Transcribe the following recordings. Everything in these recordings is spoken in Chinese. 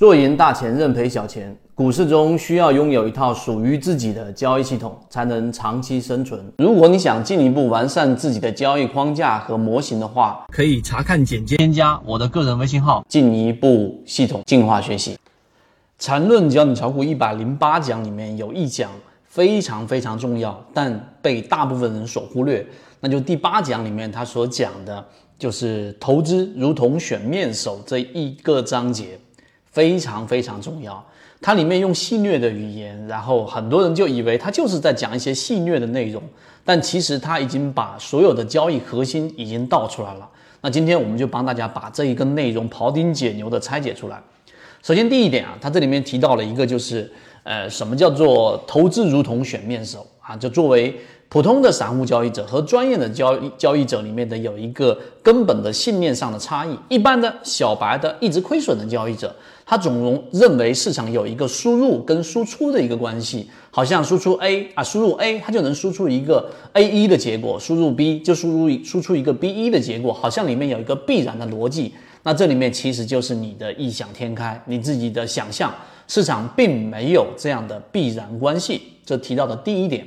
做赢大钱，认赔小钱。股市中需要拥有一套属于自己的交易系统，才能长期生存。如果你想进一步完善自己的交易框架和模型的话，可以查看简介，添加我的个人微信号，进一步系统进化学习。缠论教你炒股一百零八讲里面有一讲非常非常重要，但被大部分人所忽略，那就第八讲里面他所讲的就是投资如同选面手这一个章节。非常非常重要，它里面用戏谑的语言，然后很多人就以为他就是在讲一些戏谑的内容，但其实他已经把所有的交易核心已经道出来了。那今天我们就帮大家把这一个内容庖丁解牛的拆解出来。首先第一点啊，它这里面提到了一个就是，呃，什么叫做投资如同选面首啊？就作为普通的散户交易者和专业的交易交易者里面的有一个根本的信念上的差异。一般的小白的一直亏损的交易者。他总容认为市场有一个输入跟输出的一个关系，好像输出 A 啊，输入 A 它就能输出一个 A 一的结果，输入 B 就输入输出一个 B 一的结果，好像里面有一个必然的逻辑。那这里面其实就是你的异想天开，你自己的想象，市场并没有这样的必然关系。这提到的第一点，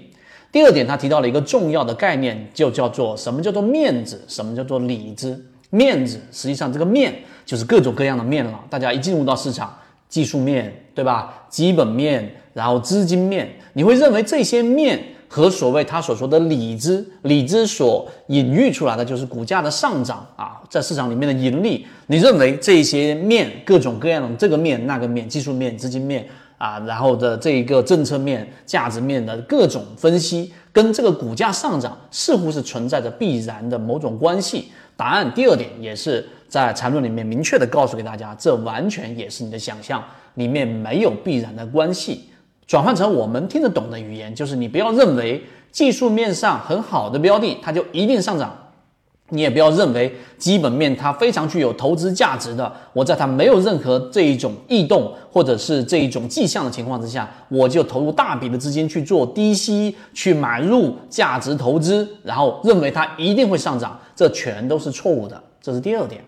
第二点，他提到了一个重要的概念，就叫做什么叫做面子，什么叫做里子。面子实际上这个面。就是各种各样的面了，大家一进入到市场，技术面对吧？基本面，然后资金面，你会认为这些面和所谓他所说的里子，里子所隐喻出来的就是股价的上涨啊，在市场里面的盈利。你认为这些面各种各样的这个面那个面，技术面、资金面啊，然后的这一个政策面、价值面的各种分析，跟这个股价上涨似乎是存在着必然的某种关系。答案第二点也是。在缠论里面明确的告诉给大家，这完全也是你的想象，里面没有必然的关系。转换成我们听得懂的语言，就是你不要认为技术面上很好的标的它就一定上涨，你也不要认为基本面它非常具有投资价值的，我在它没有任何这一种异动或者是这一种迹象的情况之下，我就投入大笔的资金去做低吸去买入价值投资，然后认为它一定会上涨，这全都是错误的。这是第二点。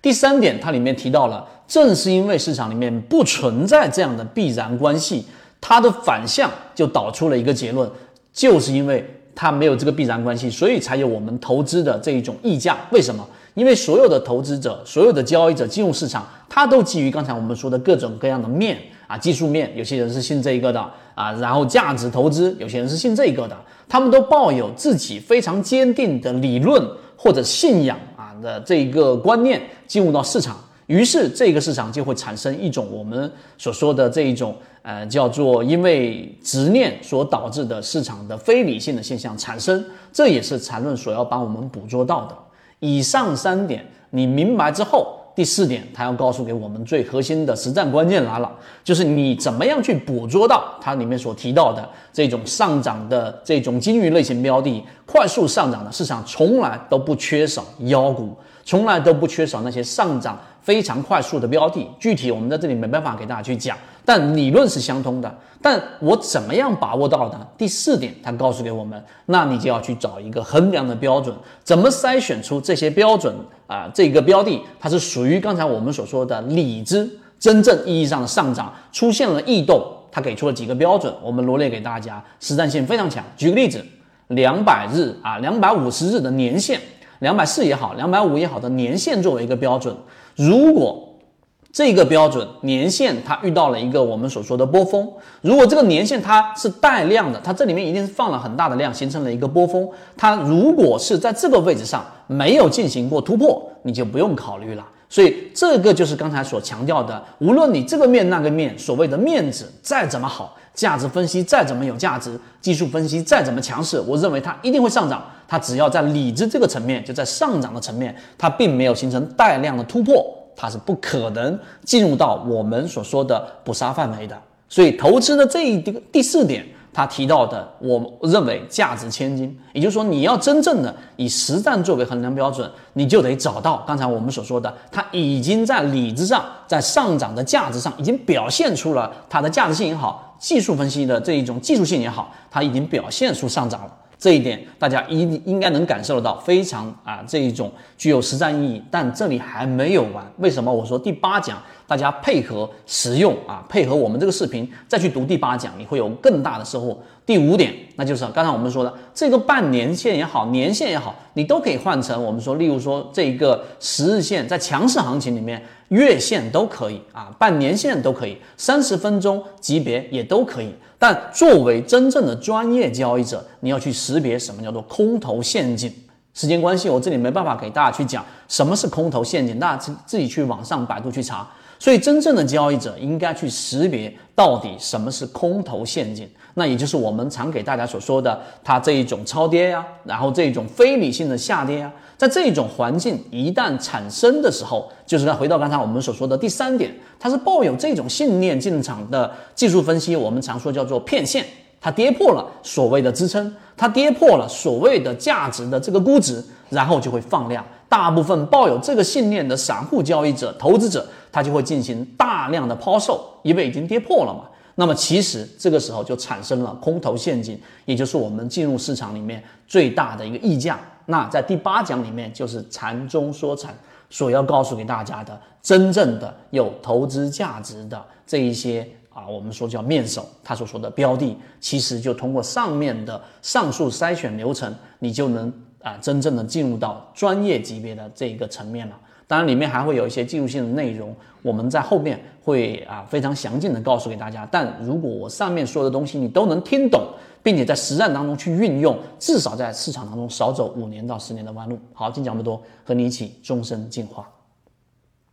第三点，它里面提到了，正是因为市场里面不存在这样的必然关系，它的反向就导出了一个结论，就是因为它没有这个必然关系，所以才有我们投资的这一种溢价。为什么？因为所有的投资者、所有的交易者进入市场，他都基于刚才我们说的各种各样的面啊，技术面，有些人是信这一个的啊，然后价值投资，有些人是信这一个的，他们都抱有自己非常坚定的理论或者信仰啊。的这一个观念进入到市场，于是这个市场就会产生一种我们所说的这一种呃叫做因为执念所导致的市场的非理性的现象产生，这也是缠论所要帮我们捕捉到的。以上三点你明白之后。第四点，他要告诉给我们最核心的实战关键来了，就是你怎么样去捕捉到它里面所提到的这种上涨的这种金鱼类型标的快速上涨的市场，从来都不缺少妖股，从来都不缺少那些上涨非常快速的标的。具体我们在这里没办法给大家去讲。但理论是相通的，但我怎么样把握到呢？第四点，他告诉给我们，那你就要去找一个衡量的标准，怎么筛选出这些标准啊？这个标的它是属于刚才我们所说的理智真正意义上的上涨，出现了异动，他给出了几个标准，我们罗列给大家，实战性非常强。举个例子，两百日啊，两百五十日的年限，两百四也好，两百五也好的年限作为一个标准，如果。这个标准年限，它遇到了一个我们所说的波峰。如果这个年限它是带量的，它这里面一定是放了很大的量，形成了一个波峰。它如果是在这个位置上没有进行过突破，你就不用考虑了。所以这个就是刚才所强调的，无论你这个面那个面，所谓的面子再怎么好，价值分析再怎么有价值，技术分析再怎么强势，我认为它一定会上涨。它只要在理智这个层面，就在上涨的层面，它并没有形成带量的突破。它是不可能进入到我们所说的捕杀范围的，所以投资的这一个第四点，他提到的，我认为价值千金，也就是说，你要真正的以实战作为衡量标准，你就得找到刚才我们所说的，它已经在理智上，在上涨的价值上，已经表现出了它的价值性也好，技术分析的这一种技术性也好，它已经表现出上涨了。这一点大家一定应该能感受得到，非常啊这一种具有实战意义。但这里还没有完，为什么？我说第八讲大家配合使用啊，配合我们这个视频再去读第八讲，你会有更大的收获。第五点，那就是刚才我们说的这个半年线也好，年线也好，你都可以换成我们说，例如说这一个十日线，在强势行情里面，月线都可以啊，半年线都可以，三十分钟级别也都可以。但作为真正的专业交易者，你要去识别什么叫做空头陷阱。时间关系，我这里没办法给大家去讲什么是空头陷阱，大家自自己去网上百度去查。所以，真正的交易者应该去识别到底什么是空头陷阱，那也就是我们常给大家所说的，它这一种超跌呀，然后这一种非理性的下跌呀，在这种环境一旦产生的时候，就是再回到刚才我们所说的第三点，它是抱有这种信念进场的技术分析，我们常说叫做骗线，它跌破了所谓的支撑，它跌破了所谓的价值的这个估值，然后就会放量。大部分抱有这个信念的散户交易者、投资者，他就会进行大量的抛售，因为已经跌破了嘛。那么其实这个时候就产生了空头陷阱，也就是我们进入市场里面最大的一个溢价。那在第八讲里面，就是禅中说禅所要告诉给大家的，真正的有投资价值的这一些啊，我们说叫面首，他所说的标的，其实就通过上面的上述筛选流程，你就能。啊，真正的进入到专业级别的这一个层面了。当然，里面还会有一些技术性的内容，我们在后面会啊非常详尽的告诉给大家。但如果我上面说的东西你都能听懂，并且在实战当中去运用，至少在市场当中少走五年到十年的弯路。好，今天讲这么多，和你一起终身进化。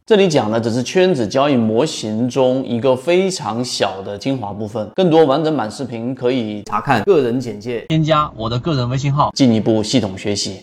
这里讲的只是圈子交易模型中一个非常小的精华部分，更多完整版视频可以查看个人简介，添加我的个人微信号，进一步系统学习。